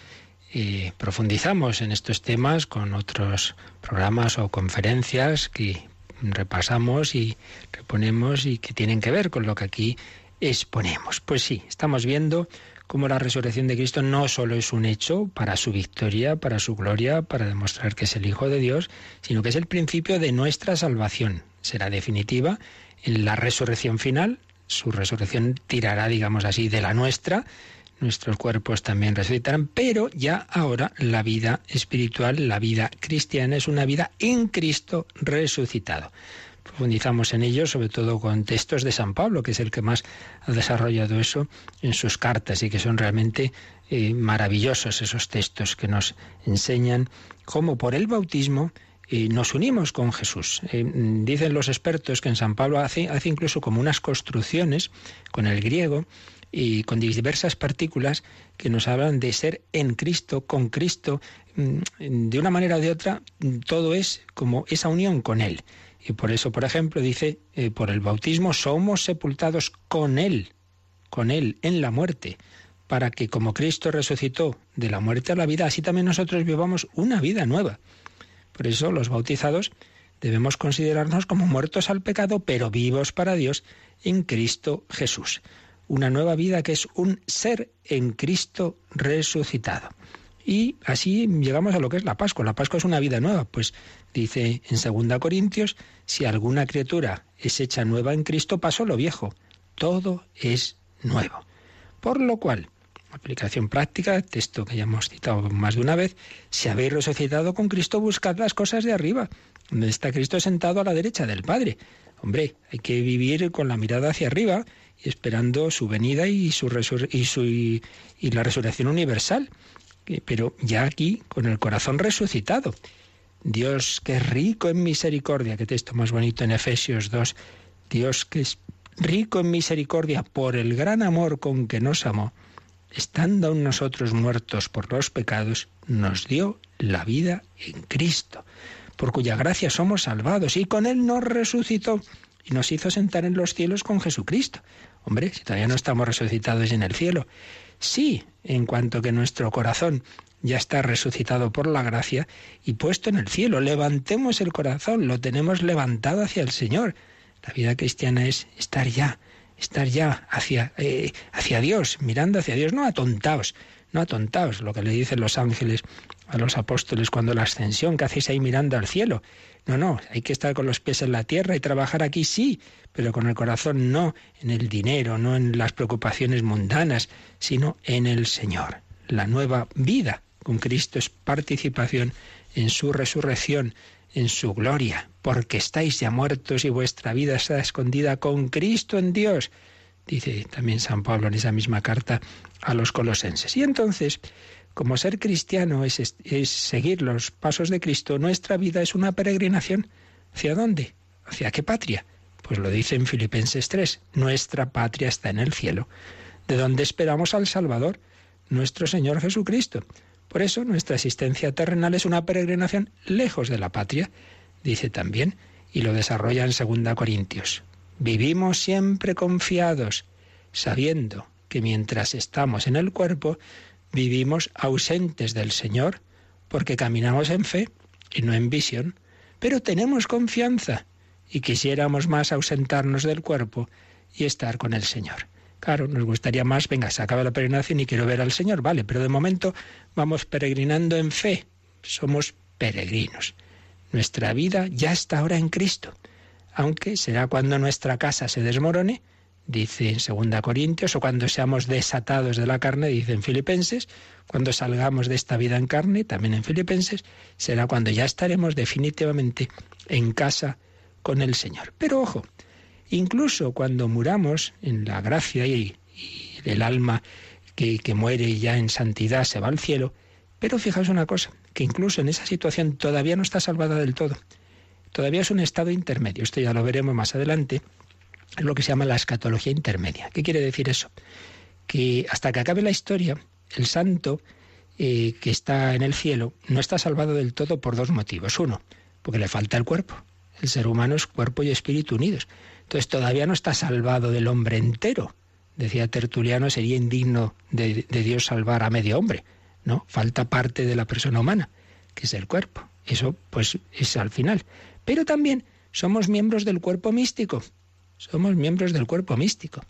eh, profundizamos en estos temas con otros programas o conferencias que repasamos y reponemos y que tienen que ver con lo que aquí exponemos. Pues sí, estamos viendo como la resurrección de Cristo no solo es un hecho para su victoria, para su gloria, para demostrar que es el Hijo de Dios, sino que es el principio de nuestra salvación. Será definitiva en la resurrección final. Su resurrección tirará, digamos así, de la nuestra. Nuestros cuerpos también resucitarán, pero ya ahora la vida espiritual, la vida cristiana es una vida en Cristo resucitado profundizamos en ello, sobre todo con textos de San Pablo, que es el que más ha desarrollado eso en sus cartas y que son realmente eh, maravillosos esos textos que nos enseñan cómo por el bautismo eh, nos unimos con Jesús. Eh, dicen los expertos que en San Pablo hace, hace incluso como unas construcciones con el griego y con diversas partículas que nos hablan de ser en Cristo, con Cristo, mm, de una manera o de otra, todo es como esa unión con Él. Y por eso, por ejemplo, dice, eh, por el bautismo somos sepultados con Él, con Él en la muerte, para que como Cristo resucitó de la muerte a la vida, así también nosotros vivamos una vida nueva. Por eso los bautizados debemos considerarnos como muertos al pecado, pero vivos para Dios en Cristo Jesús. Una nueva vida que es un ser en Cristo resucitado. Y así llegamos a lo que es la Pascua. La Pascua es una vida nueva. Pues dice en 2 Corintios, si alguna criatura es hecha nueva en Cristo, pasó lo viejo. Todo es nuevo. Por lo cual, aplicación práctica, texto que ya hemos citado más de una vez, si habéis resucitado con Cristo, buscad las cosas de arriba, donde está Cristo sentado a la derecha del Padre. Hombre, hay que vivir con la mirada hacia arriba y esperando su venida y, su, y, la resurrección universal pero ya aquí con el corazón resucitado. Dios que es rico en misericordia, que texto más bonito en Efesios 2, Dios que es rico en misericordia por el gran amor con que nos amó, estando aún nosotros muertos por los pecados, nos dio la vida en Cristo, por cuya gracia somos salvados, y con Él nos resucitó y nos hizo sentar en los cielos con Jesucristo. Hombre, si todavía no estamos resucitados en el cielo, Sí, en cuanto que nuestro corazón ya está resucitado por la gracia y puesto en el cielo. Levantemos el corazón, lo tenemos levantado hacia el Señor. La vida cristiana es estar ya, estar ya hacia, eh, hacia Dios, mirando hacia Dios, no atontaos, no atontaos, lo que le dicen los ángeles a los apóstoles cuando la ascensión, que hacéis ahí mirando al cielo? No, no, hay que estar con los pies en la tierra y trabajar aquí, sí, pero con el corazón no en el dinero, no en las preocupaciones mundanas, sino en el Señor. La nueva vida con Cristo es participación en su resurrección, en su gloria, porque estáis ya muertos y vuestra vida está escondida con Cristo en Dios, dice también San Pablo en esa misma carta a los colosenses. Y entonces, como ser cristiano es, es seguir los pasos de Cristo, nuestra vida es una peregrinación. ¿Hacia dónde? ¿Hacia qué patria? Pues lo dice en Filipenses 3, nuestra patria está en el cielo, de donde esperamos al Salvador, nuestro Señor Jesucristo. Por eso nuestra existencia terrenal es una peregrinación lejos de la patria, dice también, y lo desarrolla en 2 Corintios. Vivimos siempre confiados, sabiendo que mientras estamos en el cuerpo, vivimos ausentes del Señor, porque caminamos en fe y no en visión, pero tenemos confianza y quisiéramos más ausentarnos del cuerpo y estar con el Señor. Claro, nos gustaría más, venga, se acaba la peregrinación y quiero ver al Señor, vale, pero de momento vamos peregrinando en fe, somos peregrinos. Nuestra vida ya está ahora en Cristo, aunque será cuando nuestra casa se desmorone dice en 2 Corintios, o cuando seamos desatados de la carne, dice en Filipenses, cuando salgamos de esta vida en carne, también en Filipenses, será cuando ya estaremos definitivamente en casa con el Señor. Pero ojo, incluso cuando muramos en la gracia y, el alma que, muere ya en santidad se va al cielo, pero fijaos una cosa, que incluso en esa situación todavía no está salvada del todo. Todavía es un estado intermedio. Esto ya lo veremos más adelante es lo que se llama la escatología intermedia. ¿Qué quiere decir eso? Que hasta que acabe la historia, el santo eh, que está en el cielo no está salvado del todo por dos motivos. Uno, porque le falta el cuerpo. El ser humano es cuerpo y espíritu unidos. Entonces todavía no está salvado del hombre entero. Decía Tertuliano, sería indigno de, Dios salvar a medio hombre. No, falta parte de la persona humana, que es el cuerpo. Eso pues es al final. Pero también somos miembros del cuerpo místico somos miembros del cuerpo místico.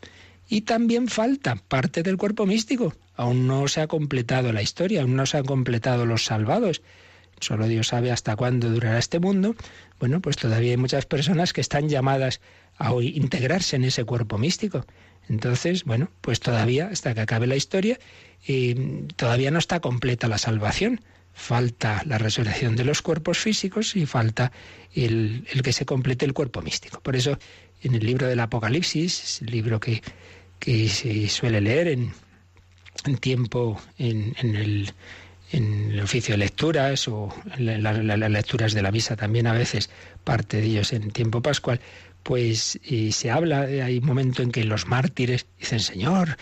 Y también falta parte del cuerpo místico. Aún no se ha completado la historia, aún no se han completado los salvados. Solo Dios sabe hasta cuándo durará este mundo. Bueno, pues todavía hay muchas personas que están llamadas a integrarse en ese cuerpo místico. Entonces, bueno, pues todavía, hasta que acabe la historia, eh, todavía no está completa la salvación. Falta la resurrección de los cuerpos físicos y falta el, que se complete el cuerpo místico. Por eso, en el libro del Apocalipsis, el libro que, que se suele leer en, en tiempo, en, el, en el oficio de lecturas o en las lecturas de la misa también a veces, parte de ellos en tiempo pascual, pues se habla, hay un momento en que los mártires dicen, Señor,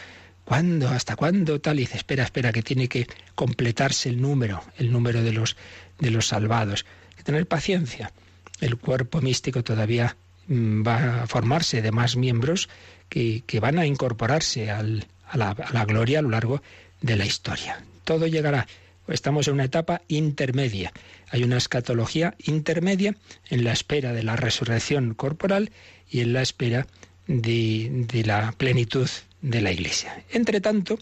¿cuándo? ¿Hasta cuándo? Tal, y dice, espera, espera, que tiene que completarse el número, el número de los, de los salvados. Hay que tener paciencia. El cuerpo místico todavía mm, va a formarse de más miembros que, que van a incorporarse al, a, la, a la gloria a lo largo de la historia. Todo llegará. Estamos en una etapa intermedia. Hay una escatología intermedia en la espera de la resurrección corporal y en la espera de, la plenitud de la Iglesia. Entre tanto,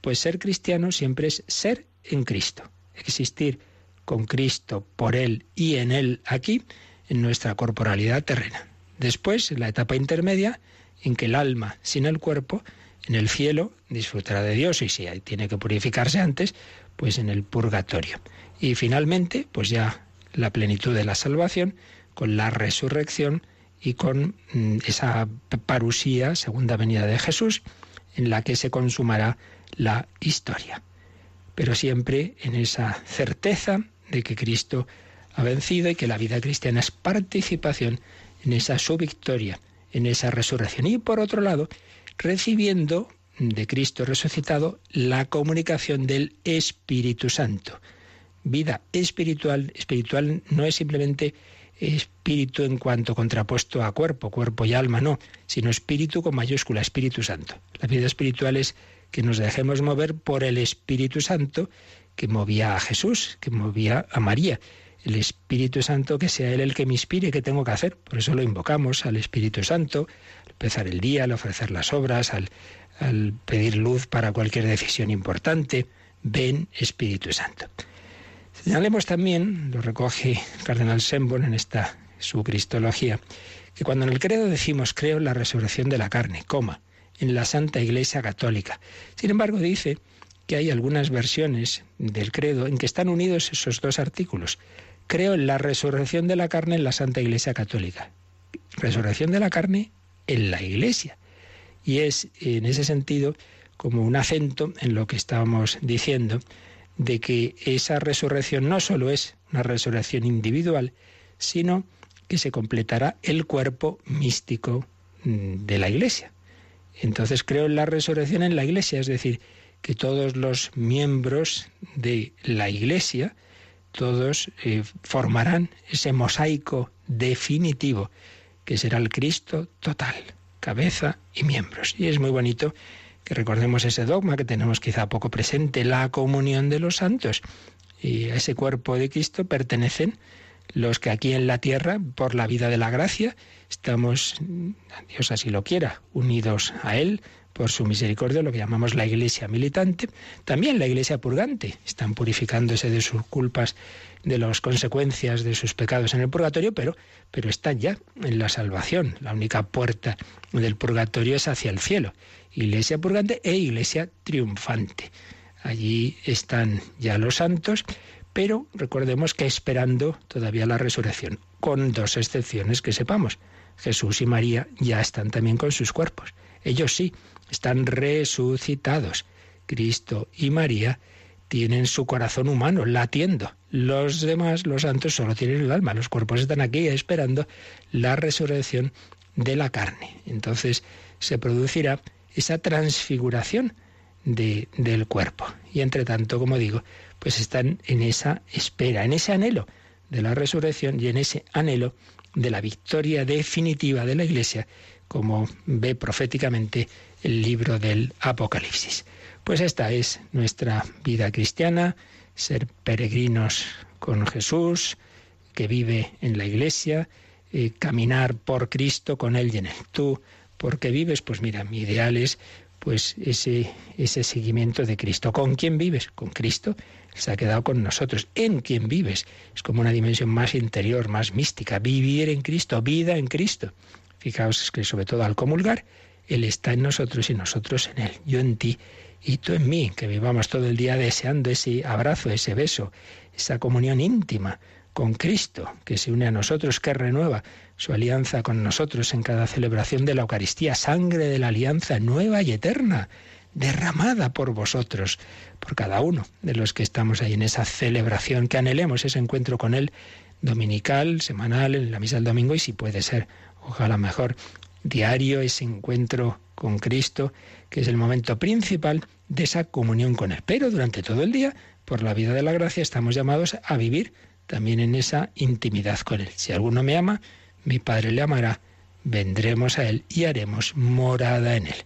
pues ser cristiano siempre es ser en Cristo, existir con Cristo, por Él y en Él aquí, en nuestra corporalidad terrena. Después, en la etapa intermedia, en que el alma sin el cuerpo, en el cielo, disfrutará de Dios y si tiene que purificarse antes, pues en el purgatorio. Y finalmente, pues ya la plenitud de la salvación con la resurrección y con mm, esa parusía, segunda venida de Jesús, en la que se consumará la historia. Pero siempre en esa certeza de que Cristo ha vencido y que la vida cristiana es participación en esa su victoria, en esa resurrección. Y por otro lado, recibiendo de Cristo resucitado la comunicación del Espíritu Santo. Vida espiritual, espiritual no es simplemente espíritu en cuanto contrapuesto a cuerpo, cuerpo y alma, no, sino espíritu con mayúscula, Espíritu Santo. La vida espiritual es que nos dejemos mover por el Espíritu Santo que movía a Jesús, que movía a María. El Espíritu Santo que sea Él el que me inspire, ¿qué tengo que hacer? Por eso lo invocamos al Espíritu Santo, al empezar el día, al ofrecer las obras, al, al pedir luz para cualquier decisión importante. Ven Espíritu Santo. Señalemos también, lo recoge el cardenal Sembon en esta su cristología, que cuando en el credo decimos creo en la resurrección de la carne, coma, en la Santa Iglesia Católica. Sin embargo, dice que hay algunas versiones del credo en que están unidos esos dos artículos. Creo en la resurrección de la carne en la Santa Iglesia Católica. Resurrección de la carne en la Iglesia. Y es en ese sentido como un acento en lo que estábamos diciendo, de que esa resurrección no solo es una resurrección individual, sino que se completará el cuerpo místico mm, de la Iglesia. Entonces creo en la resurrección en la Iglesia, es decir, que todos los miembros de la Iglesia, todos eh, formarán ese mosaico definitivo que será el Cristo total cabeza y miembros. Y es muy bonito que recordemos ese dogma que tenemos quizá poco presente, la comunión de los santos. Y a ese cuerpo de Cristo pertenecen los que aquí en la tierra, por la vida de la gracia, estamos, Dios así lo quiera, unidos a Él por su misericordia, lo que llamamos la iglesia militante, también la iglesia purgante, están purificándose de sus culpas de las consecuencias de sus pecados en el purgatorio, pero, pero están ya en la salvación. La única puerta del purgatorio es hacia el cielo. Iglesia purgante e iglesia triunfante. Allí están ya los santos, pero recordemos que esperando todavía la resurrección, con dos excepciones que sepamos. Jesús y María ya están también con sus cuerpos. Ellos sí, están resucitados. Cristo y María tienen su corazón humano latiendo. Los demás, los santos, solo tienen el alma. Los cuerpos están aquí esperando la resurrección de la carne. Entonces se producirá esa transfiguración de, del cuerpo. Y entre tanto, como digo, pues están en esa espera, en ese anhelo de la resurrección y en ese anhelo de la victoria definitiva de la Iglesia, como ve proféticamente el libro del Apocalipsis. Pues esta es nuestra vida cristiana, ser peregrinos con Jesús, que vive en la iglesia, eh, caminar por Cristo con Él y en Él. Tú ¿Por qué vives? Pues mira, mi ideal es pues ese, ese seguimiento de Cristo. ¿Con quién vives? Con Cristo. Se ha quedado con nosotros. ¿En quién vives? Es como una dimensión más interior, más mística. Vivir en Cristo, vida en Cristo. Fijaos que sobre todo al comulgar, Él está en nosotros y nosotros en Él. Yo en ti y tú en mí, que vivamos todo el día deseando ese abrazo, ese beso, esa comunión íntima con Cristo, que se une a nosotros, que renueva su alianza con nosotros en cada celebración de la Eucaristía, sangre de la alianza nueva y eterna, derramada por vosotros, por cada uno de los que estamos ahí en esa celebración, que anhelemos ese encuentro con Él dominical, semanal, en la misa del domingo y si puede ser, ojalá mejor, diario, ese encuentro con Cristo, que es el momento principal de esa comunión con Él. Pero durante todo el día, por la vida de la gracia, estamos llamados a vivir también en esa intimidad con Él. Si alguno me ama, mi Padre le amará, vendremos a Él y haremos morada en Él.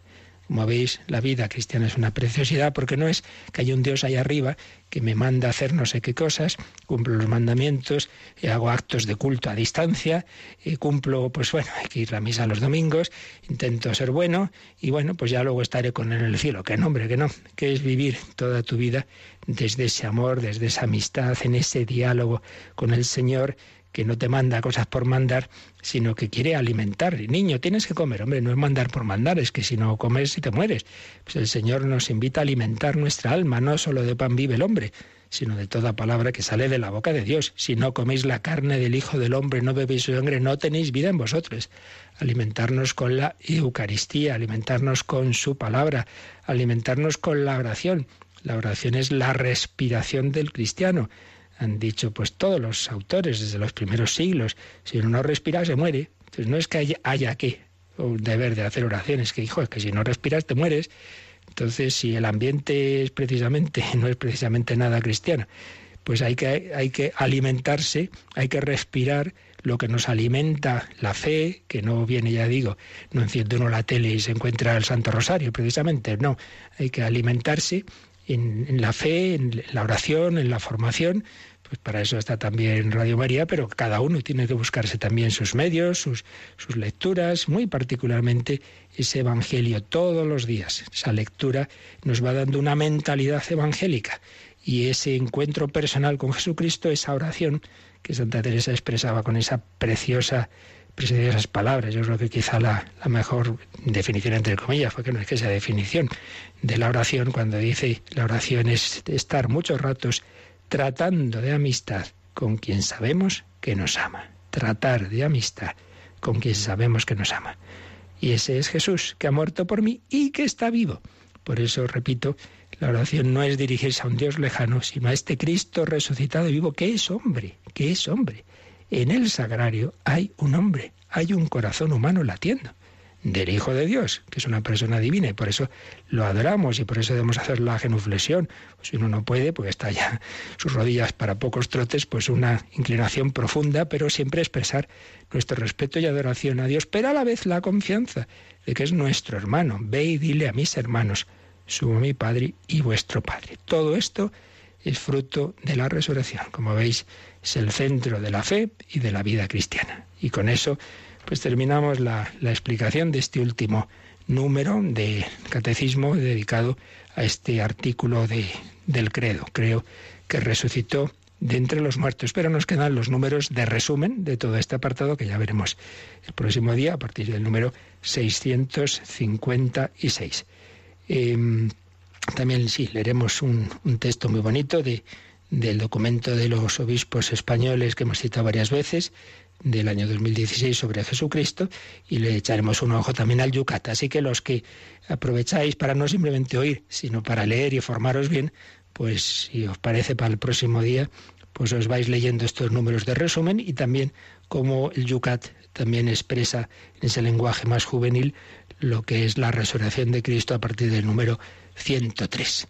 Como veis, la vida cristiana es una preciosidad porque no es que haya un Dios ahí arriba que me manda a hacer no sé qué cosas, cumplo los mandamientos, eh, hago actos de culto a distancia, eh, cumplo, pues bueno, hay que ir a misa los domingos, intento ser bueno y bueno, pues ya luego estaré con él en el cielo. Que no, hombre, que no, que es vivir toda tu vida desde ese amor, desde esa amistad, en ese diálogo con el Señor que no te manda cosas por mandar, sino que quiere alimentar. Niño, tienes que comer. Hombre, no es mandar por mandar, es que si no comes y te mueres. Pues el Señor nos invita a alimentar nuestra alma, no solo de pan vive el hombre, sino de toda palabra que sale de la boca de Dios. Si no coméis la carne del Hijo del Hombre, no bebéis su sangre, no tenéis vida en vosotros. Alimentarnos con la Eucaristía, alimentarnos con su palabra, alimentarnos con la oración. La oración es la respiración del cristiano han dicho pues todos los autores desde los primeros siglos, si uno no respira se muere. Entonces no es que haya, haya que un deber de hacer oraciones, que hijo, es que si no respiras te mueres. Entonces, si el ambiente es precisamente, no es precisamente nada cristiano, pues hay que, hay que alimentarse, hay que respirar lo que nos alimenta la fe, que no viene, ya digo, no enciende uno la tele y se encuentra el Santo Rosario, precisamente, no, hay que alimentarse en, la fe, en la oración, en la formación, pues para eso está también Radio María, pero cada uno tiene que buscarse también sus medios, sus, sus lecturas, muy particularmente ese Evangelio todos los días. Esa lectura nos va dando una mentalidad evangélica y ese encuentro personal con Jesucristo, esa oración que Santa Teresa expresaba con esa preciosa esas palabras. Yo creo que quizá la, mejor definición, entre comillas, porque no es que sea definición de la oración, cuando dice la oración es estar muchos ratos tratando de amistad con quien sabemos que nos ama. Tratar de amistad con quien sabemos que nos ama. Y ese es Jesús, que ha muerto por mí y que está vivo. Por eso, repito, la oración no es dirigirse a un Dios lejano, sino a este Cristo resucitado y vivo, que es hombre, que es hombre. En el sagrario hay un hombre, hay un corazón humano latiendo del Hijo de Dios, que es una persona divina, y por eso lo adoramos y por eso debemos hacer la genuflexión. si uno no puede, pues está ya sus rodillas para pocos trotes, pues una inclinación profunda, pero siempre expresar nuestro respeto y adoración a Dios, pero a la vez la confianza de que es nuestro hermano. Ve y dile a mis hermanos, sumo mi Padre y vuestro Padre. Todo esto es fruto de la resurrección. Como veis, es el centro de la fe y de la vida cristiana. Y con eso pues terminamos la, explicación de este último número de catecismo dedicado a este artículo de, del credo. Creo que resucitó de entre los muertos, pero nos quedan los números de resumen de todo este apartado que ya veremos el próximo día a partir del número 656. Em, también sí, leeremos un, un texto muy bonito de, del documento de los obispos españoles que hemos citado varias veces, del año 2016 sobre Jesucristo y le echaremos un ojo también al Yucat. Así que los que aprovecháis para no simplemente oír, sino para leer y formaros bien, pues si os parece para el próximo día, pues os vais leyendo estos números de resumen y también como el Yucat también expresa en ese lenguaje más juvenil lo que es la resurrección de Cristo a partir del número 103.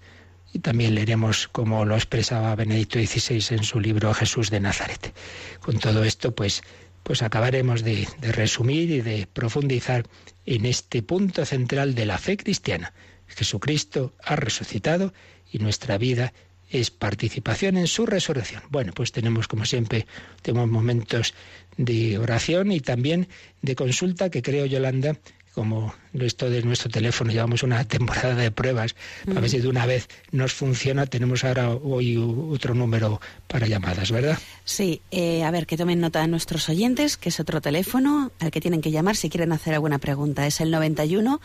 También leeremos cómo lo expresaba Benedicto XVI en su libro Jesús de Nazaret. Con todo esto, pues, pues acabaremos de, de resumir y de profundizar en este punto central de la fe cristiana. Jesucristo ha resucitado y nuestra vida es participación en su resurrección. Bueno, pues tenemos como siempre, tenemos momentos de oración y también de consulta que creo, Yolanda, como esto de nuestro teléfono, llevamos una temporada de pruebas, a ver si de una vez nos funciona, tenemos ahora hoy otro número para llamadas, ¿verdad? Sí, eh, a ver, que tomen nota nuestros oyentes, que es otro teléfono al que tienen que llamar si quieren hacer alguna pregunta. Es el 91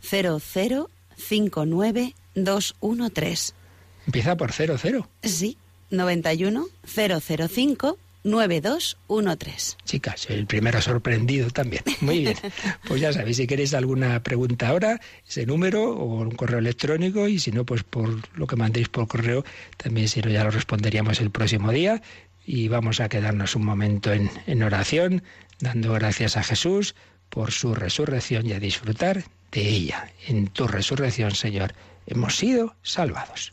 0059 213. Empieza por 00. Sí, 91 005 9213. Chicas, el primero sorprendido también. Muy bien. Pues ya sabéis, si queréis alguna pregunta ahora, ese número o un correo electrónico y si no, pues por lo que mandéis por correo, también si no ya lo responderíamos el próximo día y vamos a quedarnos un momento en, en oración, dando gracias a Jesús por su resurrección y a disfrutar de ella. En tu resurrección, Señor, hemos sido salvados.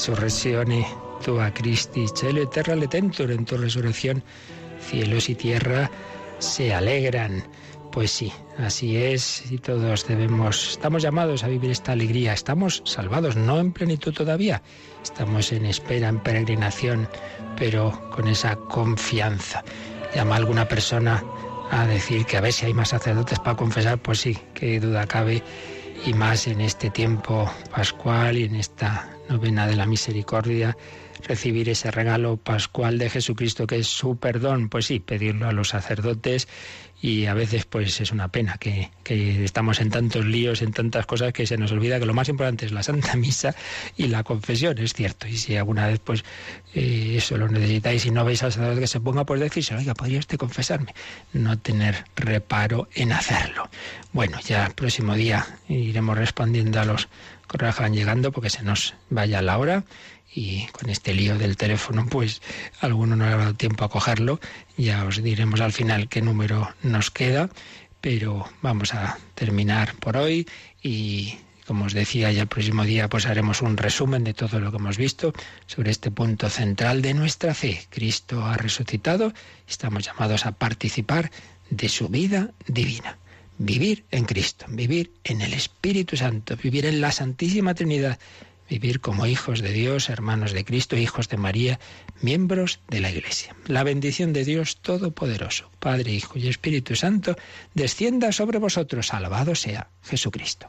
Resurrezione tua Christi, cielo terra letentur, en tu resurrección cielos y tierra se alegran. Pues sí, así es, y todos debemos, estamos llamados a vivir esta alegría, estamos salvados, no en plenitud todavía, estamos en espera, en peregrinación, pero con esa confianza. Llama alguna persona a decir que a ver si hay más sacerdotes para confesar, pues sí, qué duda cabe, y más en este tiempo pascual y en esta novena de la misericordia, recibir ese regalo pascual de Jesucristo que es su perdón, pues sí, pedirlo a los sacerdotes y a veces pues es una pena que, estamos en tantos líos, en tantas cosas que se nos olvida que lo más importante es la Santa Misa y la confesión, es cierto. Y si alguna vez pues eh, eso lo necesitáis y no veis al sacerdote que se ponga, pues decirse, oiga, podría usted confesarme, no tener reparo en hacerlo. Bueno, ya el próximo día iremos respondiendo a los correos van llegando porque se nos vaya la hora y con este lío del teléfono, pues alguno no ha dado tiempo a cogerlo. Ya os diremos al final qué número nos queda, pero vamos a terminar por hoy y como os decía, ya el próximo día pues haremos un resumen de todo lo que hemos visto sobre este punto central de nuestra fe. Cristo ha resucitado, estamos llamados a participar de su vida divina. Vivir en Cristo, vivir en el Espíritu Santo, vivir en la Santísima Trinidad vivir como hijos de Dios, hermanos de Cristo, hijos de María, miembros de la Iglesia. La bendición de Dios Todopoderoso, Padre, Hijo y Espíritu Santo, descienda sobre vosotros. Alabado sea Jesucristo.